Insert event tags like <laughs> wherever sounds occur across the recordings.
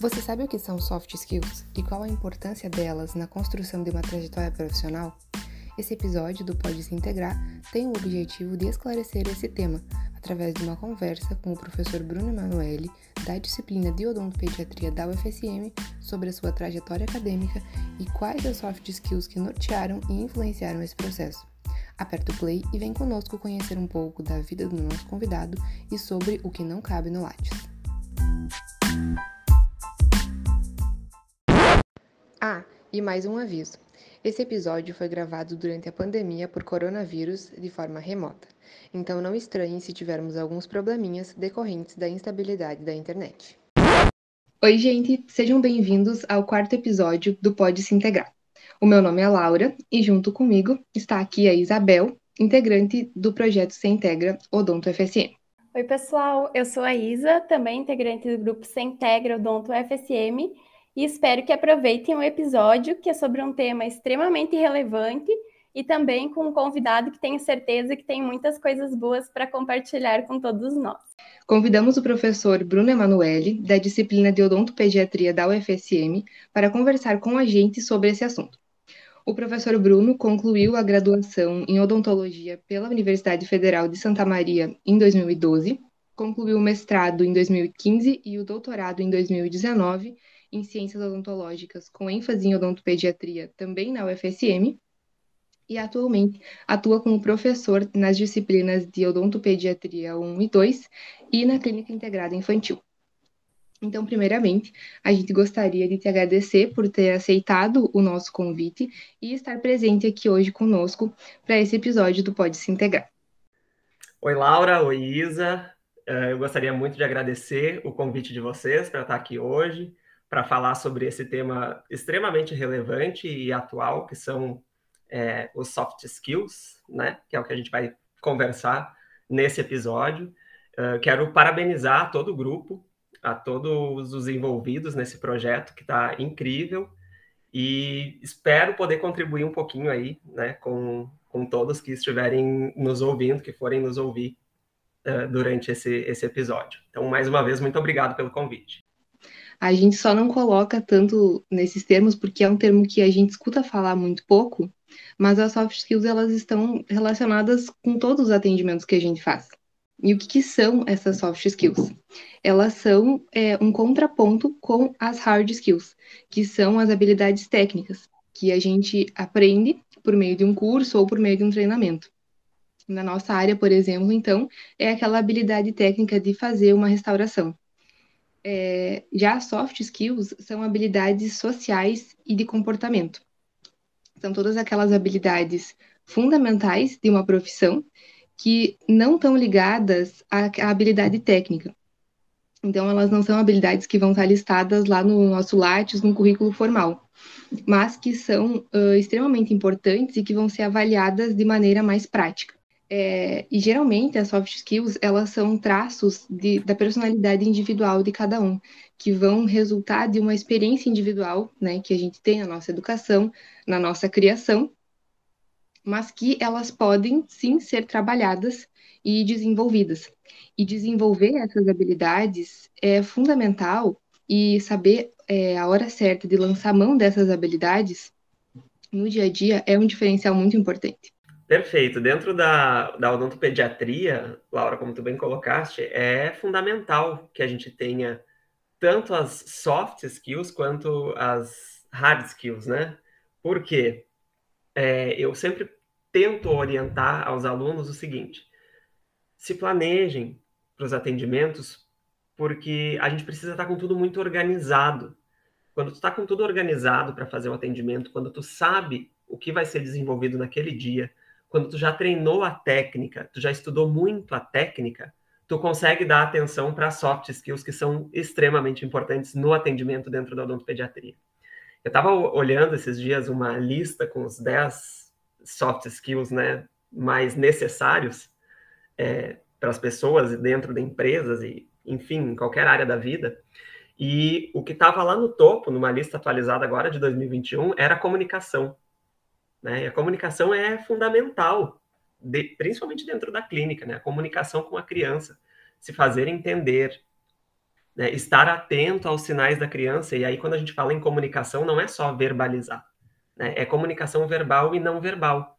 Você sabe o que são soft skills e qual a importância delas na construção de uma trajetória profissional? Esse episódio do Pode Se Integrar tem o objetivo de esclarecer esse tema através de uma conversa com o professor Bruno Emanuele, da disciplina de odontopediatria da UFSM, sobre a sua trajetória acadêmica e quais as soft skills que nortearam e influenciaram esse processo. Aperta o play e vem conosco conhecer um pouco da vida do nosso convidado e sobre o que não cabe no Lattes. Ah, e mais um aviso. Esse episódio foi gravado durante a pandemia por coronavírus de forma remota, então não estranhe se tivermos alguns probleminhas decorrentes da instabilidade da internet. Oi, gente, sejam bem-vindos ao quarto episódio do Pode Se Integrar. O meu nome é Laura e junto comigo está aqui a Isabel, integrante do projeto Se Integra Odonto FSM. Oi, pessoal, eu sou a Isa, também integrante do grupo Se Integra Odonto FSM e espero que aproveitem o episódio, que é sobre um tema extremamente relevante e também com um convidado que tenho certeza que tem muitas coisas boas para compartilhar com todos nós. Convidamos o professor Bruno Emanuele, da disciplina de odontopediatria da UFSM, para conversar com a gente sobre esse assunto. O professor Bruno concluiu a graduação em odontologia pela Universidade Federal de Santa Maria em 2012, concluiu o mestrado em 2015 e o doutorado em 2019 em ciências odontológicas, com ênfase em odontopediatria, também na UFSM, e atualmente atua como professor nas disciplinas de odontopediatria 1 e 2 e na clínica integrada infantil. Então, primeiramente, a gente gostaria de te agradecer por ter aceitado o nosso convite e estar presente aqui hoje conosco para esse episódio do Pode Se Integrar. Oi, Laura. Oi, Isa. Eh, eu gostaria muito de agradecer o convite de vocês para estar aqui hoje para falar sobre esse tema extremamente relevante e atual, que são é, os soft skills, né? Que é o que a gente vai conversar nesse episódio. Uh, quero parabenizar todo o grupo, a todos os envolvidos nesse projeto, que está incrível, e espero poder contribuir um pouquinho aí, né, com, com todos que estiverem nos ouvindo, que forem nos ouvir uh, durante esse, esse episódio. Então, mais uma vez, muito obrigado pelo convite. A gente só não coloca tanto nesses termos porque é um termo que a gente escuta falar muito pouco, mas as soft skills elas estão relacionadas com todos os atendimentos que a gente faz. E o que, que são essas soft skills? Elas são é, um contraponto com as hard skills, que são as habilidades técnicas, que a gente aprende por meio de um curso ou por meio de um treinamento. Na nossa área, por exemplo, então, é aquela habilidade técnica de fazer uma restauração. É, já soft skills são habilidades sociais e de comportamento. São todas aquelas habilidades fundamentais de uma profissão que não estão ligadas à, à habilidade técnica. Então, elas não são habilidades que vão estar listadas lá no nosso Lattes, no currículo formal, mas que são uh, extremamente importantes e que vão ser avaliadas de maneira mais prática. É, e geralmente as soft skills elas são traços de, da personalidade individual de cada um, que vão resultar de uma experiência individual, né, que a gente tem na nossa educação, na nossa criação, mas que elas podem sim ser trabalhadas e desenvolvidas. E desenvolver essas habilidades é fundamental e saber é, a hora certa de lançar mão dessas habilidades no dia a dia é um diferencial muito importante. Perfeito. Dentro da, da odontopediatria, Laura, como tu bem colocaste, é fundamental que a gente tenha tanto as soft skills quanto as hard skills, né? Porque é, eu sempre tento orientar aos alunos o seguinte: se planejem para os atendimentos, porque a gente precisa estar com tudo muito organizado. Quando tu está com tudo organizado para fazer o atendimento, quando tu sabe o que vai ser desenvolvido naquele dia, quando tu já treinou a técnica, tu já estudou muito a técnica, tu consegue dar atenção para soft skills que são extremamente importantes no atendimento dentro da odontopediatria. Eu estava olhando esses dias uma lista com os 10 soft skills né, mais necessários é, para as pessoas dentro de empresas e, enfim, em qualquer área da vida. E o que estava lá no topo, numa lista atualizada agora de 2021, era a comunicação. Né? E a comunicação é fundamental, de, principalmente dentro da clínica, né? a comunicação com a criança, se fazer entender, né? estar atento aos sinais da criança. E aí, quando a gente fala em comunicação, não é só verbalizar, né? é comunicação verbal e não verbal.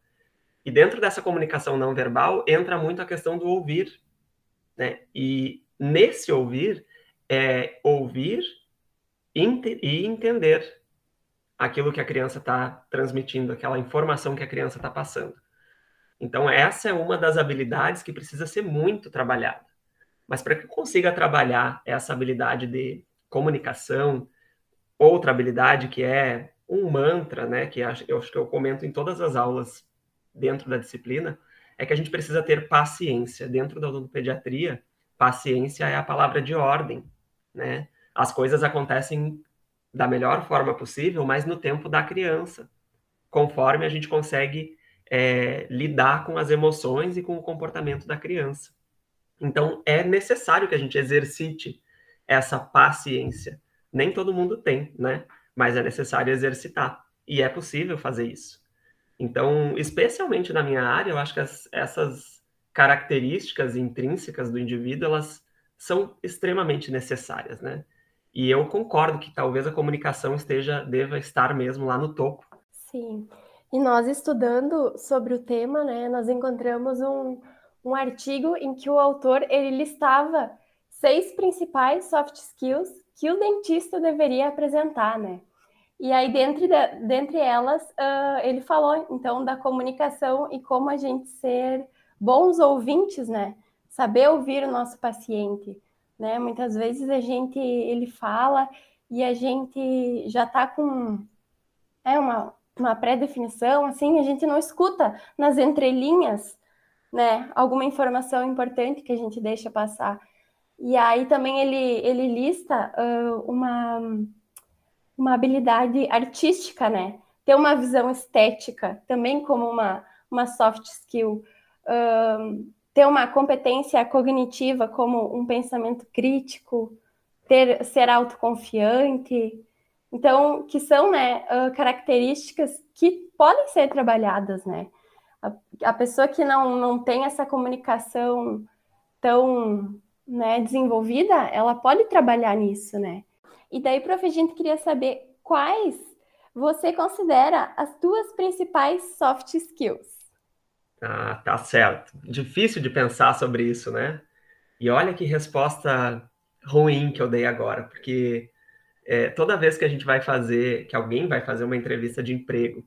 E dentro dessa comunicação não verbal entra muito a questão do ouvir, né? E nesse ouvir é ouvir e entender aquilo que a criança está transmitindo, aquela informação que a criança está passando. Então, essa é uma das habilidades que precisa ser muito trabalhada. Mas para que consiga trabalhar essa habilidade de comunicação, outra habilidade que é um mantra, né, que eu acho que eu comento em todas as aulas dentro da disciplina, é que a gente precisa ter paciência. Dentro da odontopediatria, paciência é a palavra de ordem, né? As coisas acontecem da melhor forma possível, mas no tempo da criança, conforme a gente consegue é, lidar com as emoções e com o comportamento da criança. Então, é necessário que a gente exercite essa paciência. Nem todo mundo tem, né? Mas é necessário exercitar. E é possível fazer isso. Então, especialmente na minha área, eu acho que as, essas características intrínsecas do indivíduo, elas são extremamente necessárias, né? E eu concordo que talvez a comunicação esteja deva estar mesmo lá no topo. Sim. E nós estudando sobre o tema, né, nós encontramos um, um artigo em que o autor ele listava seis principais soft skills que o dentista deveria apresentar, né? E aí, dentre, de, dentre elas, uh, ele falou, então, da comunicação e como a gente ser bons ouvintes, né? Saber ouvir o nosso paciente né? Muitas vezes a gente ele fala e a gente já está com é uma, uma pré-definição, assim, a gente não escuta nas entrelinhas, né? Alguma informação importante que a gente deixa passar. E aí também ele, ele lista uh, uma, uma habilidade artística, né? Ter uma visão estética também como uma, uma soft skill. Uh, ter uma competência cognitiva como um pensamento crítico, ter ser autoconfiante. Então, que são né, características que podem ser trabalhadas, né? A, a, pessoa que não, não tem essa comunicação tão né, desenvolvida, ela pode trabalhar nisso, né? E daí, prof, gente queria saber quais você considera as duas principais soft skills. Ah, tá certo. Difícil de pensar sobre isso, né? E olha que resposta ruim que eu dei agora, porque é, toda vez que a gente vai fazer, que alguém vai fazer uma entrevista de emprego,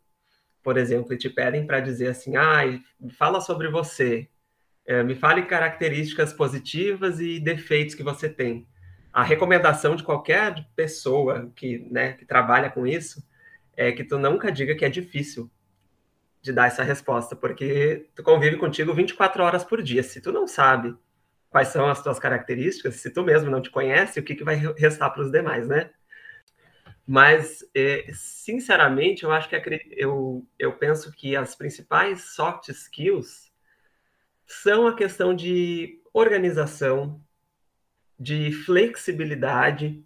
por exemplo, e te pedem para dizer assim, ah, fala sobre você, é, me fale características positivas e defeitos que você tem. A recomendação de qualquer pessoa que, né, que trabalha com isso é que tu nunca diga que é difícil, de dar essa resposta, porque tu convive contigo 24 horas por dia. Se tu não sabe quais são as tuas características, se tu mesmo não te conhece, o que, que vai restar para os demais, né? Mas, é, sinceramente, eu acho que eu, eu penso que as principais soft skills são a questão de organização, de flexibilidade,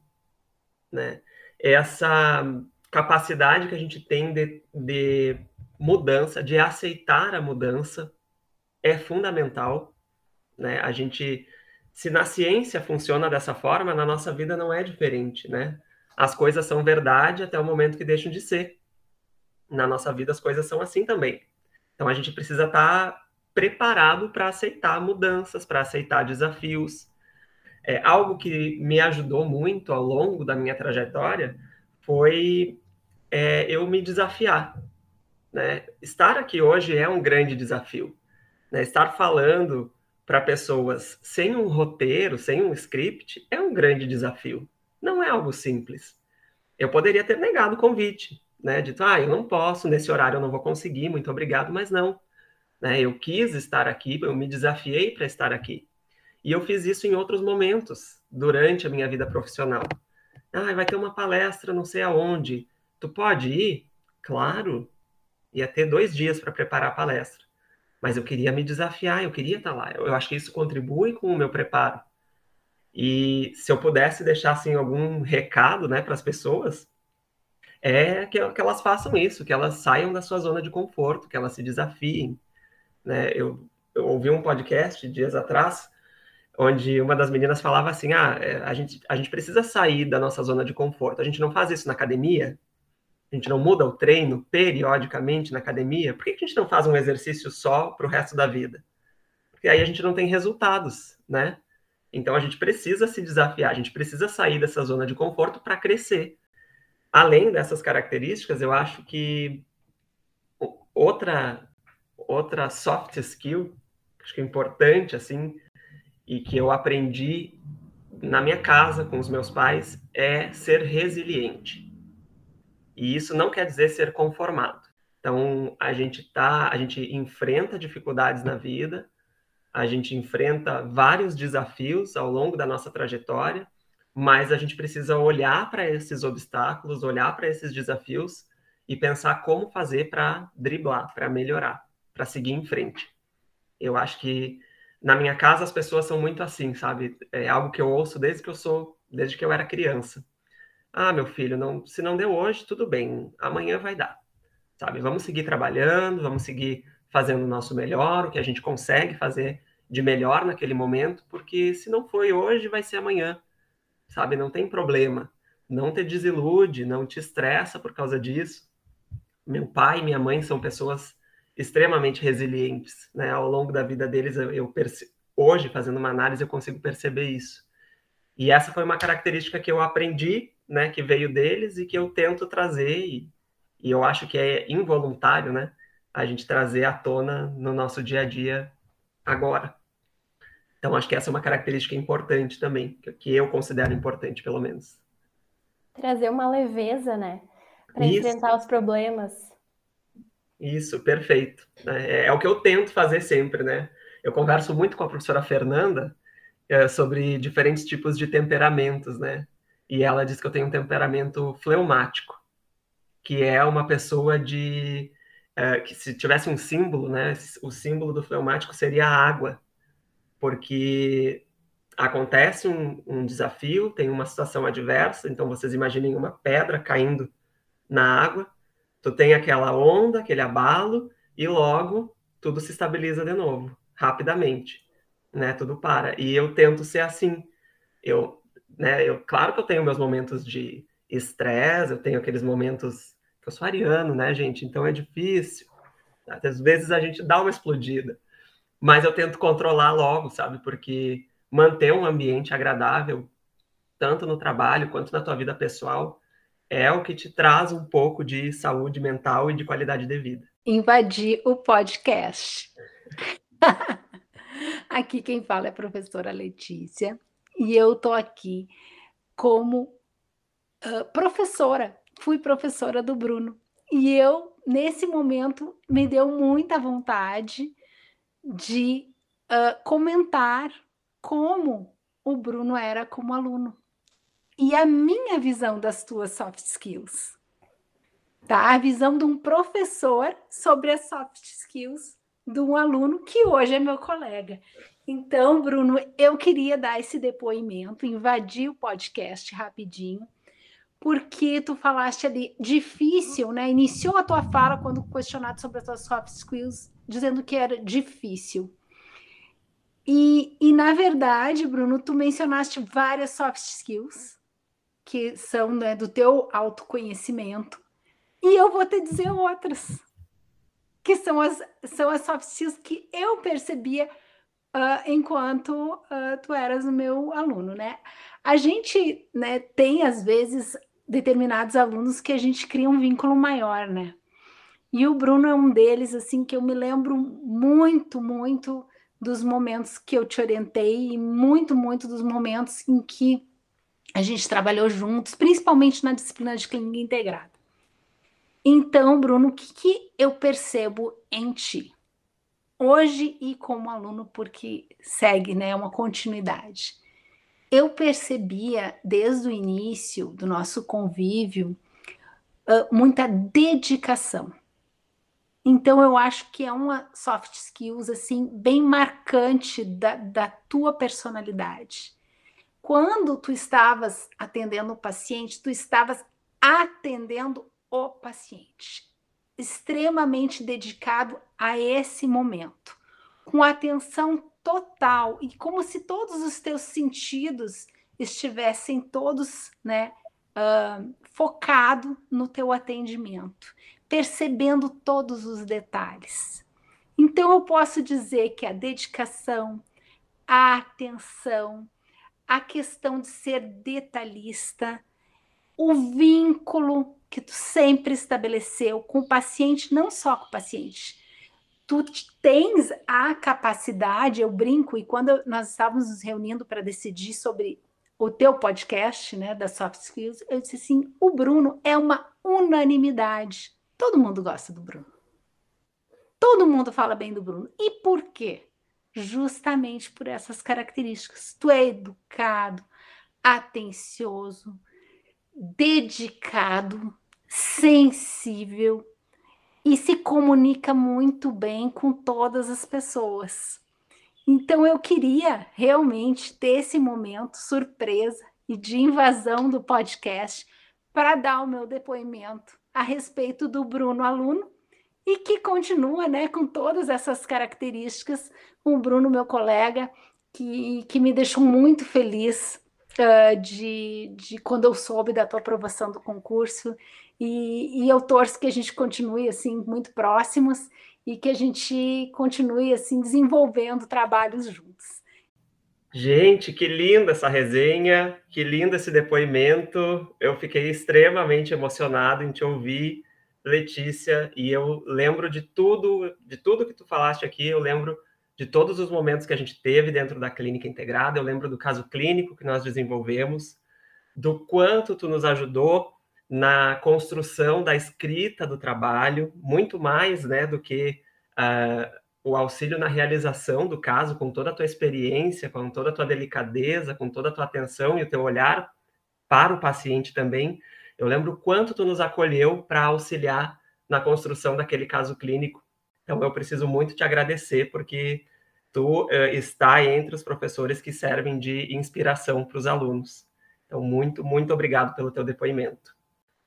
né? Essa capacidade que a gente tem de, de mudança, de aceitar a mudança, é fundamental. Né? A gente, se na ciência funciona dessa forma, na nossa vida não é diferente, né? As coisas são verdade até o momento que deixam de ser. Na nossa vida as coisas são assim também. Então a gente precisa estar tá preparado para aceitar mudanças, para aceitar desafios. É, algo que me ajudou muito ao longo da minha trajetória foi é, eu me desafiar. Né? Estar aqui hoje é um grande desafio. Né? Estar falando para pessoas sem um roteiro, sem um script, é um grande desafio. Não é algo simples. Eu poderia ter negado o convite, né? Dito, ah, eu não posso, nesse horário eu não vou conseguir, muito obrigado, mas não. Né? Eu quis estar aqui, eu me desafiei para estar aqui. E eu fiz isso em outros momentos, durante a minha vida profissional. Ah, vai ter uma palestra não sei aonde. Tu pode ir? Claro, ia ter dois dias para preparar a palestra. Mas eu queria me desafiar, eu queria estar lá. Eu acho que isso contribui com o meu preparo. E se eu pudesse deixar assim, algum recado né, para as pessoas, é que, que, elas façam isso, que elas saiam da sua zona de conforto, que elas se desafiem. Né? Eu, eu ouvi um podcast dias atrás, onde uma das meninas falava assim: ah, é, a gente, a gente precisa sair da nossa zona de conforto. A gente não faz isso na academia, a gente não muda o treino periodicamente na academia, por que a gente não faz um exercício só para o resto da vida? Porque aí a gente não tem resultados, né? Então a gente precisa se desafiar, a gente precisa sair dessa zona de conforto para crescer. Além dessas características, eu acho que outra outra soft skill, acho que é importante assim, e que eu aprendi na minha casa com os meus pais é ser resiliente. E isso não quer dizer ser conformado. Então, a gente tá, a gente enfrenta dificuldades na vida, a gente enfrenta vários desafios ao longo da nossa trajetória, mas a gente precisa olhar para esses obstáculos, olhar para esses desafios e pensar como fazer para driblar, para melhorar, para seguir em frente. Eu acho que na minha casa as pessoas são muito assim, sabe? É algo que eu ouço desde que eu sou, desde que eu era criança. Ah, meu filho, não, se não deu hoje, tudo bem, amanhã vai dar. Sabe? Vamos seguir trabalhando, vamos seguir fazendo o nosso melhor, o que a gente consegue fazer de melhor naquele momento, porque se não foi hoje, vai ser amanhã. Sabe? Não tem problema. Não te desilude, não te estressa por causa disso. Meu pai e minha mãe são pessoas extremamente resilientes, né? Ao longo da vida deles, eu, eu hoje fazendo uma análise eu consigo perceber isso. E essa foi uma característica que eu aprendi né, que veio deles e que eu tento trazer, e, e eu acho que é involuntário, né, a gente trazer à tona no nosso dia a dia agora. Então, acho que essa é uma característica importante também, que, eu considero importante, pelo menos. Trazer uma leveza, né, para enfrentar os problemas. Isso, perfeito. É, é, o que eu tento fazer sempre, né? Eu converso muito com a professora Fernanda é, sobre diferentes tipos de temperamentos, né? E ela diz que eu tenho um temperamento fleumático, que é uma pessoa de é, que se tivesse um símbolo, né, o símbolo do fleumático seria a água, porque acontece um, um desafio, tem uma situação adversa, então vocês imaginem uma pedra caindo na água, tu tem aquela onda, aquele abalo, e logo tudo se estabiliza de novo, rapidamente, né? Tudo para. E eu tento ser assim. Eu né? Eu, claro que eu tenho meus momentos de estresse, eu tenho aqueles momentos que eu sou ariano, né, gente? Então é difícil. Às vezes a gente dá uma explodida, mas eu tento controlar logo, sabe? Porque manter um ambiente agradável, tanto no trabalho quanto na tua vida pessoal, é o que te traz um pouco de saúde mental e de qualidade de vida. Invadir o podcast. <laughs> Aqui quem fala é a professora Letícia e eu estou aqui como uh, professora, fui professora do Bruno. E eu, nesse momento, me deu muita vontade de uh, comentar como o Bruno era como aluno e a minha visão das tuas soft skills. Tá? A visão de um professor sobre as soft skills de um aluno que hoje é meu colega. Então, Bruno, eu queria dar esse depoimento, invadir o podcast rapidinho, porque tu falaste ali difícil, né? Iniciou a tua fala quando questionado sobre as tuas soft skills, dizendo que era difícil. E, e na verdade, Bruno, tu mencionaste várias soft skills que são né, do teu autoconhecimento, e eu vou te dizer outras, que são as, são as soft skills que eu percebia uh, enquanto uh, tu eras o meu aluno, né? A gente né, tem, às vezes, determinados alunos que a gente cria um vínculo maior, né? E o Bruno é um deles, assim, que eu me lembro muito, muito dos momentos que eu te orientei e muito, muito dos momentos em que a gente trabalhou juntos, principalmente na disciplina de clínica integrada. Então, Bruno, o que, que eu percebo em ti? Hoje e como aluno, porque segue, né, uma continuidade. Eu percebia desde o início do nosso convívio muita dedicação. Então eu acho que é uma soft skills assim bem marcante da, da tua personalidade. Quando tu estavas atendendo o paciente, tu estavas atendendo o paciente extremamente dedicado a esse momento, com atenção total e como se todos os teus sentidos estivessem todos, né, uh, focado no teu atendimento, percebendo todos os detalhes. Então eu posso dizer que a dedicação, a atenção, a questão de ser detalhista, o vínculo que tu sempre estabeleceu com o paciente, não só com o paciente. Tu tens a capacidade, eu brinco, e quando nós estávamos nos reunindo para decidir sobre o teu podcast, né, da Soft Skills, eu disse assim, o Bruno é uma unanimidade. Todo mundo gosta do Bruno. Todo mundo fala bem do Bruno. E por quê? Justamente por essas características. Tu é educado, atencioso, dedicado, sensível e se comunica muito bem com todas as pessoas. Então eu queria realmente ter esse momento surpresa e de invasão do podcast para dar o meu depoimento a respeito do Bruno aluno e que continua, né, com todas essas características, o Bruno meu colega que, que me deixou muito feliz uh, de, de quando eu soube da tua aprovação do concurso e, e eu torço que a gente continue assim muito próximos e que a gente continue assim desenvolvendo trabalhos juntos. Gente, que linda essa resenha, que lindo esse depoimento. Eu fiquei extremamente emocionado em te ouvir, Letícia, e eu lembro de tudo, de tudo que tu falaste aqui, eu lembro de todos os momentos que a gente teve dentro da clínica integrada, eu lembro do caso clínico que nós desenvolvemos, do quanto tu nos ajudou na construção da escrita do trabalho, muito mais né, do que uh, o auxílio na realização do caso, com toda a tua experiência, com toda a tua delicadeza, com toda a tua atenção e o teu olhar para o paciente também. Eu lembro quanto tu nos acolheu para auxiliar na construção daquele caso clínico. Então, eu preciso muito te agradecer, porque tu uh, está entre os professores que servem de inspiração para os alunos. Então, muito, muito obrigado pelo teu depoimento.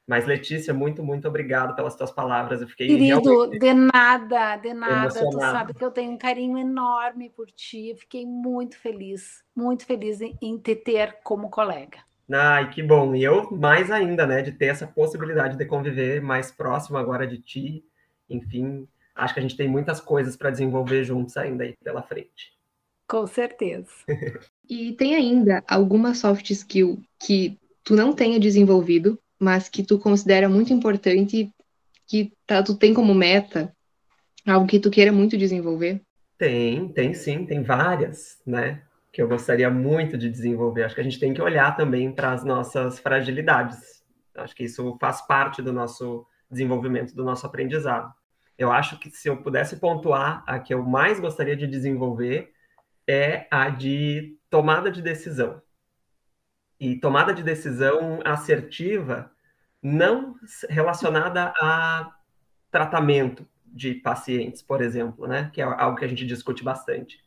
Mas, Letícia, muito, muito obrigado pelas tuas palavras. Eu fiquei Querido, de nada, de nada. Emocionado. Tu sabe que eu tenho um carinho enorme por ti. Eu fiquei muito feliz, muito feliz em, te ter como colega. Ai, que bom. E eu mais ainda, né, de ter essa possibilidade de conviver mais próximo agora de ti. Enfim, acho que a gente tem muitas coisas para desenvolver juntos ainda aí pela frente. Com certeza. <laughs> e tem ainda alguma soft skill que tu não tenha desenvolvido mas que tu considera muito importante, que tá, tu tem como meta, algo que tu queira muito desenvolver? Tem, tem sim, tem várias, né? Que eu gostaria muito de desenvolver. Acho que a gente tem que olhar também para as nossas fragilidades. Acho que isso faz parte do nosso desenvolvimento, do nosso aprendizado. Eu acho que se eu pudesse pontuar, a que eu mais gostaria de desenvolver é a de tomada de decisão. E tomada de decisão assertiva não relacionada a tratamento de pacientes, por exemplo, né? Que é algo que a gente discute bastante.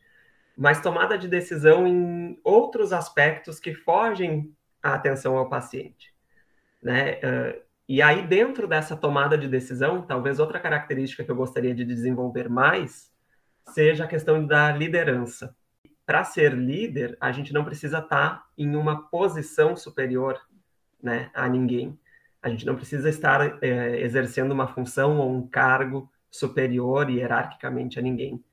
Mas tomada de decisão em outros aspectos que fogem a atenção ao paciente, né? E aí, dentro dessa tomada de decisão, talvez outra característica que eu gostaria de desenvolver mais seja a questão da liderança. Para ser líder, a gente não precisa estar em uma posição superior né, a ninguém. A gente não precisa estar é, exercendo uma função ou um cargo superior hierarquicamente a ninguém.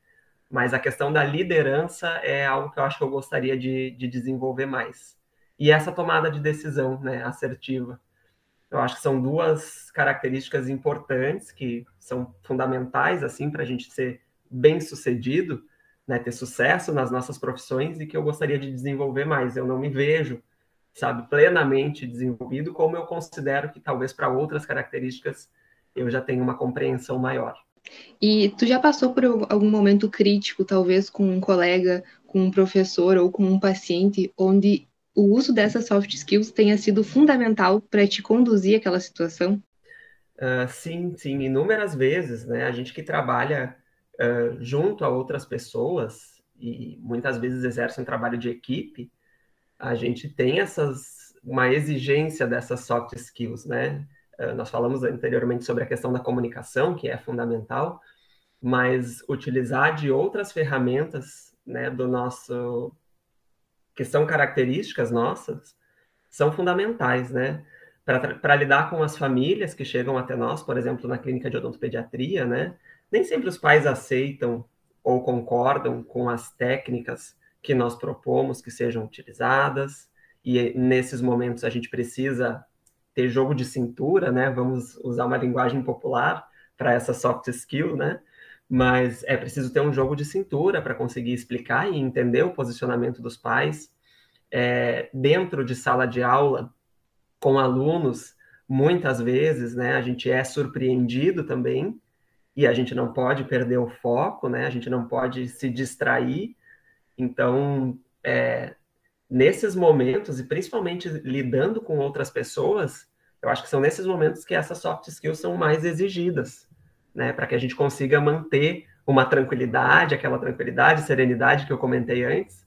Mas a questão da liderança é algo que eu acho que eu gostaria de, de desenvolver mais. E essa tomada de decisão né, assertiva. Eu acho que são duas características importantes que são fundamentais assim para a gente ser bem sucedido, né, ter sucesso nas nossas profissões e que eu gostaria de desenvolver mais. Eu não me vejo sabe, plenamente desenvolvido, como eu considero que talvez para outras características eu já tenho uma compreensão maior. E tu já passou por algum momento crítico, talvez com um colega, com um professor ou com um paciente, onde o uso dessas soft skills tenha sido fundamental para te conduzir aquela situação? Uh, sim, sim, inúmeras vezes, né? A gente que trabalha uh, junto a outras pessoas e muitas vezes exerce um trabalho de equipe, a gente tem essas uma exigência dessas soft skills, né? Uh, nós falamos anteriormente sobre a questão da comunicação, que é fundamental, mas utilizar de outras ferramentas né, do nosso que são características nossas, são fundamentais, né? Para lidar com as famílias que chegam até nós, por exemplo, na clínica de odontopediatria, né? Nem sempre os pais aceitam ou concordam com as técnicas que nós propomos que sejam utilizadas, e nesses momentos a gente precisa ter jogo de cintura, né? Vamos usar uma linguagem popular para essa soft skill, né? Mas é preciso ter um jogo de cintura para conseguir explicar e entender o posicionamento dos pais é, dentro de sala de aula com alunos. Muitas vezes, né? A gente é surpreendido também e a gente não pode perder o foco, né? A gente não pode se distrair. Então, é, nesses momentos, e principalmente lidando com outras pessoas, eu acho que são nesses momentos que essas soft skills são mais exigidas, né? Para que a gente consiga manter uma tranquilidade, aquela tranquilidade, serenidade que eu comentei antes,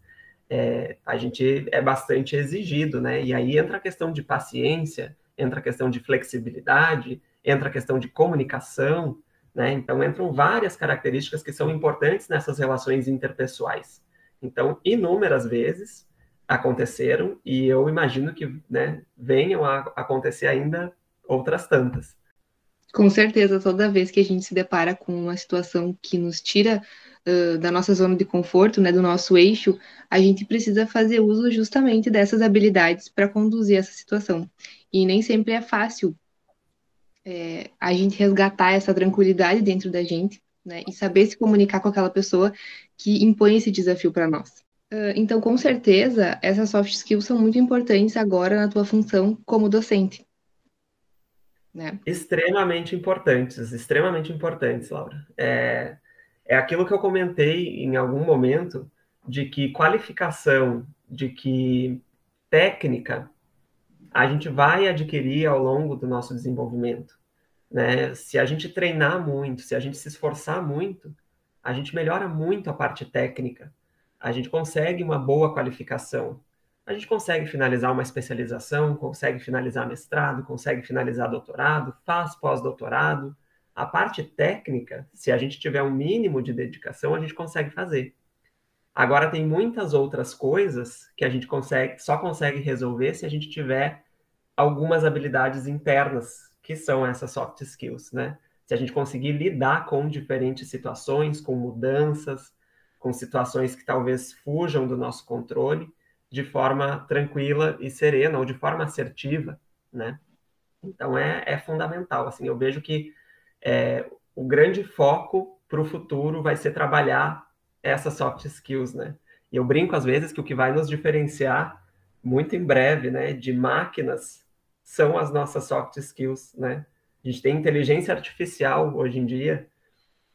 é, a gente é bastante exigido, né? E aí entra a questão de paciência, entra a questão de flexibilidade, entra a questão de comunicação, né? Então entram várias características que são importantes nessas relações interpessoais. Então, inúmeras vezes, aconteceram e eu imagino que né, venham a acontecer ainda outras tantas. Com certeza, toda vez que a gente se depara com uma situação que nos tira uh, da nossa zona de conforto, né, do nosso eixo, a gente precisa fazer uso justamente dessas habilidades para conduzir essa situação. E nem sempre é fácil é, a gente resgatar essa tranquilidade dentro da gente, né, e saber se comunicar com aquela pessoa que impõe esse desafio para nós. Uh, então, com certeza, essas soft skills são muito importantes agora na tua função como docente. Né? Extremamente importantes, extremamente importantes, Laura. É, é aquilo que eu comentei em algum momento, de que qualificação, de que técnica, a gente vai adquirir ao longo do nosso desenvolvimento. Né? Se a gente treinar muito, se a gente se esforçar muito, a gente melhora muito a parte técnica a gente consegue uma boa qualificação. A gente consegue finalizar uma especialização, consegue finalizar mestrado, consegue finalizar doutorado, faz pós-doutorado. A parte técnica, se a gente tiver um mínimo de dedicação, a gente consegue fazer. Agora tem muitas outras coisas que a gente consegue, só consegue resolver se a gente tiver algumas habilidades internas, que são essas soft skills, né? Se a gente conseguir lidar com diferentes situações, com mudanças, com situações que talvez fujam do nosso controle, de forma tranquila e serena, ou de forma assertiva, né? Então, é, é fundamental, assim, eu vejo que é, o grande foco para o futuro vai ser trabalhar essas soft skills, né? E eu brinco às vezes que o que vai nos diferenciar muito em breve, né, de máquinas são as nossas soft skills, né? A gente tem inteligência artificial hoje em dia,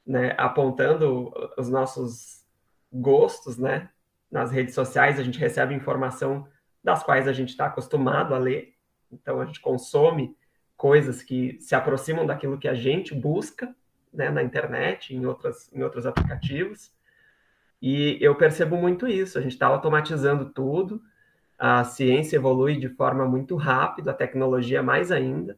né, apontando os nossos gostos, né? Nas redes sociais a gente recebe informação das quais a gente está acostumado a ler, então a gente consome coisas que se aproximam daquilo que a gente busca, né, na internet, em outras, em outros aplicativos. E eu percebo muito isso. A gente está automatizando tudo. A ciência evolui de forma muito rápida, a tecnologia mais ainda.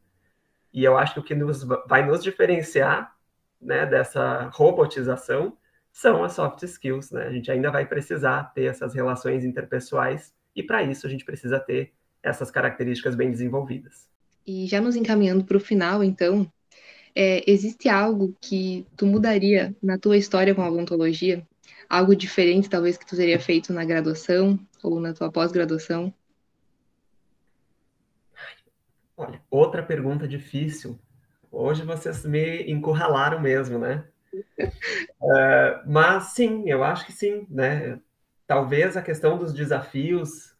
E eu acho que o que nos, vai nos diferenciar né, dessa robotização são as soft skills, né? A gente ainda vai precisar ter essas relações interpessoais e para isso a gente precisa ter essas características bem desenvolvidas. E já nos encaminhando para o final, então, é, existe algo que tu mudaria na tua história com a odontologia? Algo diferente, talvez, que tu teria feito na graduação ou na tua pós-graduação? Olha, outra pergunta difícil. Hoje vocês me encurralaram mesmo, né? Uh, mas sim, eu acho que sim, né? Talvez a questão dos desafios,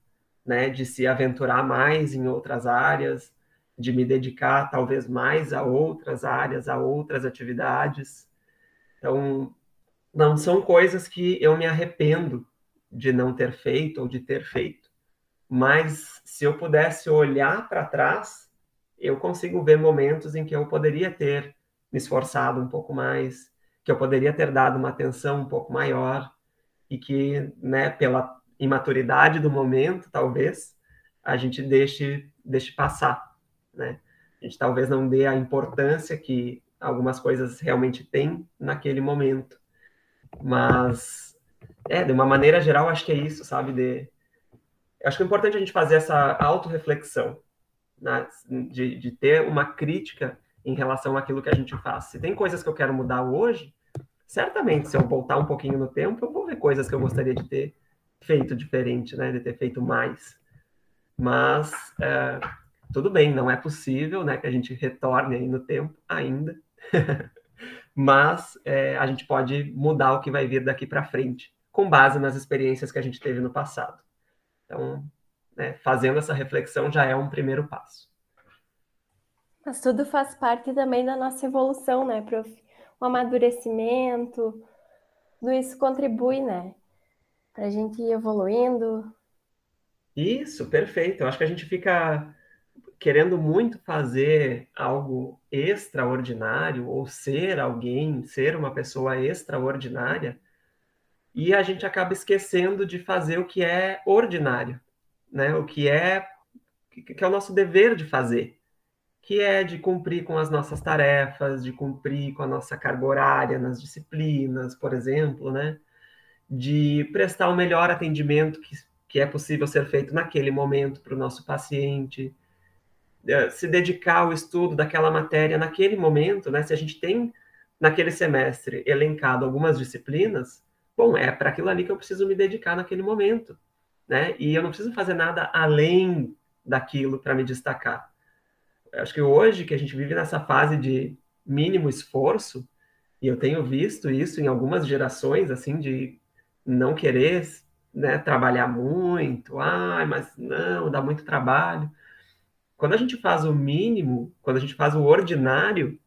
né, de se aventurar mais em outras áreas, de me dedicar talvez mais a outras áreas, a outras atividades. Então, não são coisas que eu me arrependo de não ter feito ou de ter feito. Mas se eu pudesse olhar para trás, eu consigo ver momentos em que eu poderia ter me esforçado um pouco mais, que eu poderia ter dado uma atenção um pouco maior e que, né, pela imaturidade do momento, talvez, a gente deixe, deixe passar, né? A gente talvez não dê a importância que algumas coisas realmente têm naquele momento. Mas É, de uma maneira geral, acho que é isso, sabe? De, acho que é importante a gente fazer essa autorreflexão, né? de, de ter uma crítica em relação àquilo que a gente faz. Se tem coisas que eu quero mudar hoje, certamente, se eu voltar um pouquinho no tempo, eu vou ver coisas que eu gostaria de ter feito diferente, né? De ter feito mais. Mas é, tudo bem, não é possível, né? Que a gente retorne aí no tempo ainda. <laughs> Mas é, a gente pode mudar o que vai vir daqui para frente, com base nas experiências que a gente teve no passado. Então, né, fazendo essa reflexão já é um primeiro passo. Mas tudo faz parte também da nossa evolução, né, prof? O amadurecimento, tudo isso contribui, né? Para a gente ir evoluindo. Isso, perfeito. Eu acho que a gente fica querendo muito fazer algo extraordinário ou ser alguém, ser uma pessoa extraordinária, e a gente acaba esquecendo de fazer o que é ordinário, né? O que é que é o nosso dever de fazer que é de cumprir com as nossas tarefas, de cumprir com a nossa carga horária nas disciplinas, por exemplo, né? De prestar o melhor atendimento que, que é possível ser feito naquele momento para o nosso paciente, é, se dedicar ao estudo daquela matéria naquele momento, né? Se a gente tem naquele semestre elencado algumas disciplinas, bom, é para aquilo ali que eu preciso me dedicar naquele momento, né? E eu não preciso fazer nada além daquilo para me destacar acho que hoje que a gente vive nessa fase de mínimo esforço, e eu tenho visto isso em algumas gerações, assim, de não querer né, trabalhar muito, ah, mas não, dá muito trabalho. Quando a gente faz o mínimo, quando a gente faz o ordinário,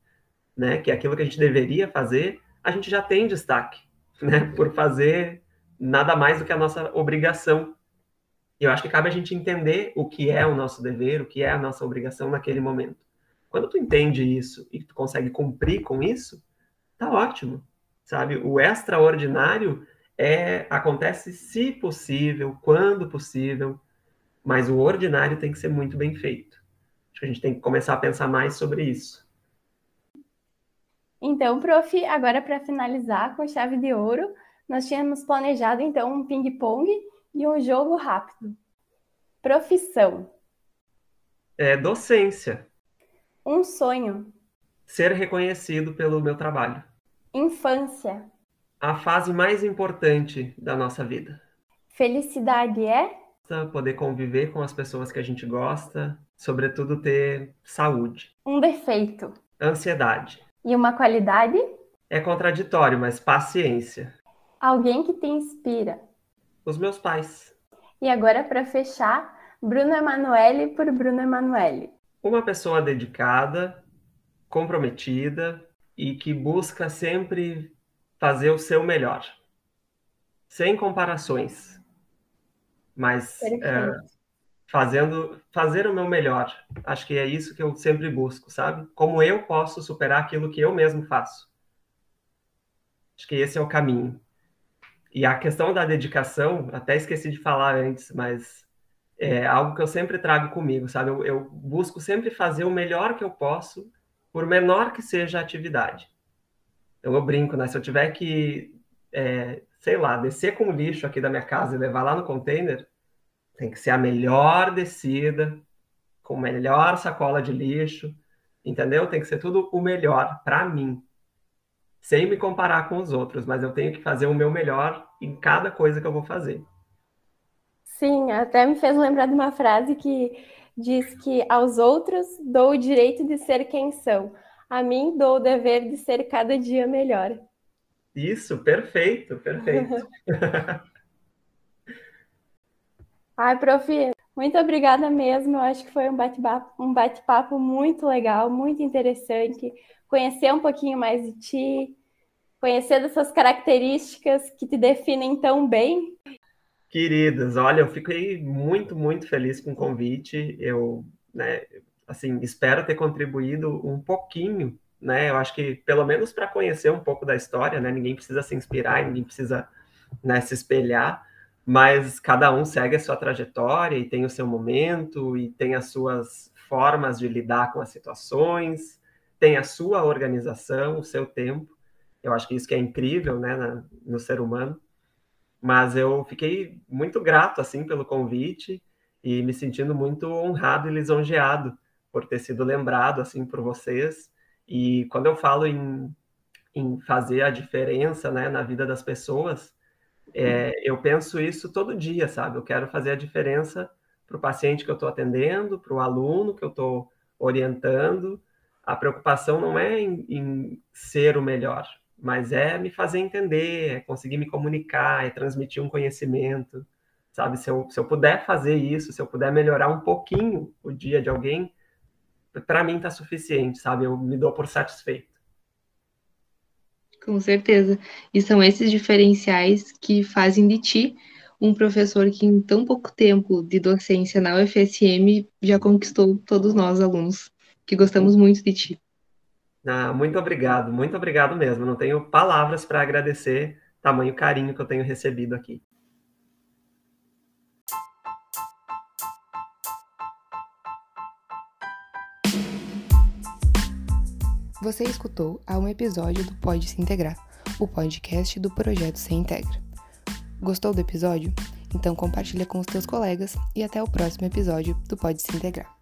né, que é aquilo que a gente deveria fazer, a gente já tem destaque, né, por fazer nada mais do que a nossa obrigação e eu acho que cabe a gente entender o que é o nosso dever, o que é a nossa obrigação naquele momento. Quando tu entende isso e tu consegue cumprir com isso, tá ótimo, sabe? O extraordinário é acontece se possível, quando possível, mas o ordinário tem que ser muito bem feito. Acho que a gente tem que começar a pensar mais sobre isso. Então, prof, agora para finalizar com chave de ouro, nós tínhamos planejado então um ping-pong e um jogo rápido. Profissão. É docência. Um sonho. Ser reconhecido pelo meu trabalho. Infância. A fase mais importante da nossa vida. Felicidade é? Poder conviver com as pessoas que a gente gosta, sobretudo ter saúde. Um defeito. Ansiedade. E uma qualidade? É contraditório, mas paciência. Alguém que te inspira os meus pais. E agora, para fechar, Bruno Emanuele por Bruno Emanuele. Uma pessoa dedicada, comprometida e que busca sempre fazer o seu melhor, sem comparações, mas é, fazendo fazer o meu melhor. Acho que é isso que eu sempre busco, sabe? Como eu posso superar aquilo que eu mesmo faço. Acho que esse é o caminho. E a questão da dedicação, até esqueci de falar antes, mas é algo que eu sempre trago comigo, sabe? Eu, eu busco sempre fazer o melhor que eu posso, por menor que seja a atividade. Então eu brinco, né? Se eu tiver que, é, sei lá, descer com o lixo aqui da minha casa e levar lá no container, tem que ser a melhor descida, com a melhor sacola de lixo, entendeu? Tem que ser tudo o melhor para mim sem me comparar com os outros, mas eu tenho que fazer o meu melhor em cada coisa que eu vou fazer. Sim, até me fez lembrar de uma frase que diz que aos outros dou o direito de ser quem são, a mim dou o dever de ser cada dia melhor. Isso, perfeito, perfeito. <laughs> <laughs> Ai, prof, muito obrigada mesmo. Eu acho que foi um bate-papo um bate muito legal, muito interessante conhecer um pouquinho mais de ti, conhecer dessas características que te definem tão bem. Queridas, olha, eu fiquei muito, muito feliz com o convite. Eu, né, assim, espero ter contribuído um pouquinho, né? Eu acho que pelo menos para conhecer um pouco da história, né? Ninguém precisa se inspirar, ninguém precisa né, se espelhar, mas cada um segue a sua trajetória e tem o seu momento e tem as suas formas de lidar com as situações tem a sua organização, o seu tempo. Eu acho que isso que é incrível né, na, no ser humano. Mas eu fiquei muito grato assim pelo convite e me sentindo muito honrado e lisonjeado por ter sido lembrado assim por vocês. E quando eu falo em, em fazer a diferença né, na vida das pessoas, é, eu penso isso todo dia, sabe? Eu quero fazer a diferença para o paciente que eu estou atendendo, para o aluno que eu estou orientando. A preocupação não é em, em, ser o melhor, mas é me fazer entender, é conseguir me comunicar, é transmitir um conhecimento, sabe? Se eu, se eu puder fazer isso, se eu puder melhorar um pouquinho o dia de alguém, para mim está suficiente, sabe? Eu me dou por satisfeito. Com certeza. E são esses diferenciais que fazem de ti um professor que em tão pouco tempo de docência na UFSM já conquistou todos nós alunos, que gostamos muito de ti. Ah, muito obrigado, muito obrigado mesmo. Não tenho palavras para agradecer tamanho carinho que eu tenho recebido aqui. Você escutou a um episódio do Pode Se Integrar, o podcast do projeto Se Integra. Gostou do episódio? Então compartilha com os teus colegas e até o próximo episódio do Pode Se Integrar.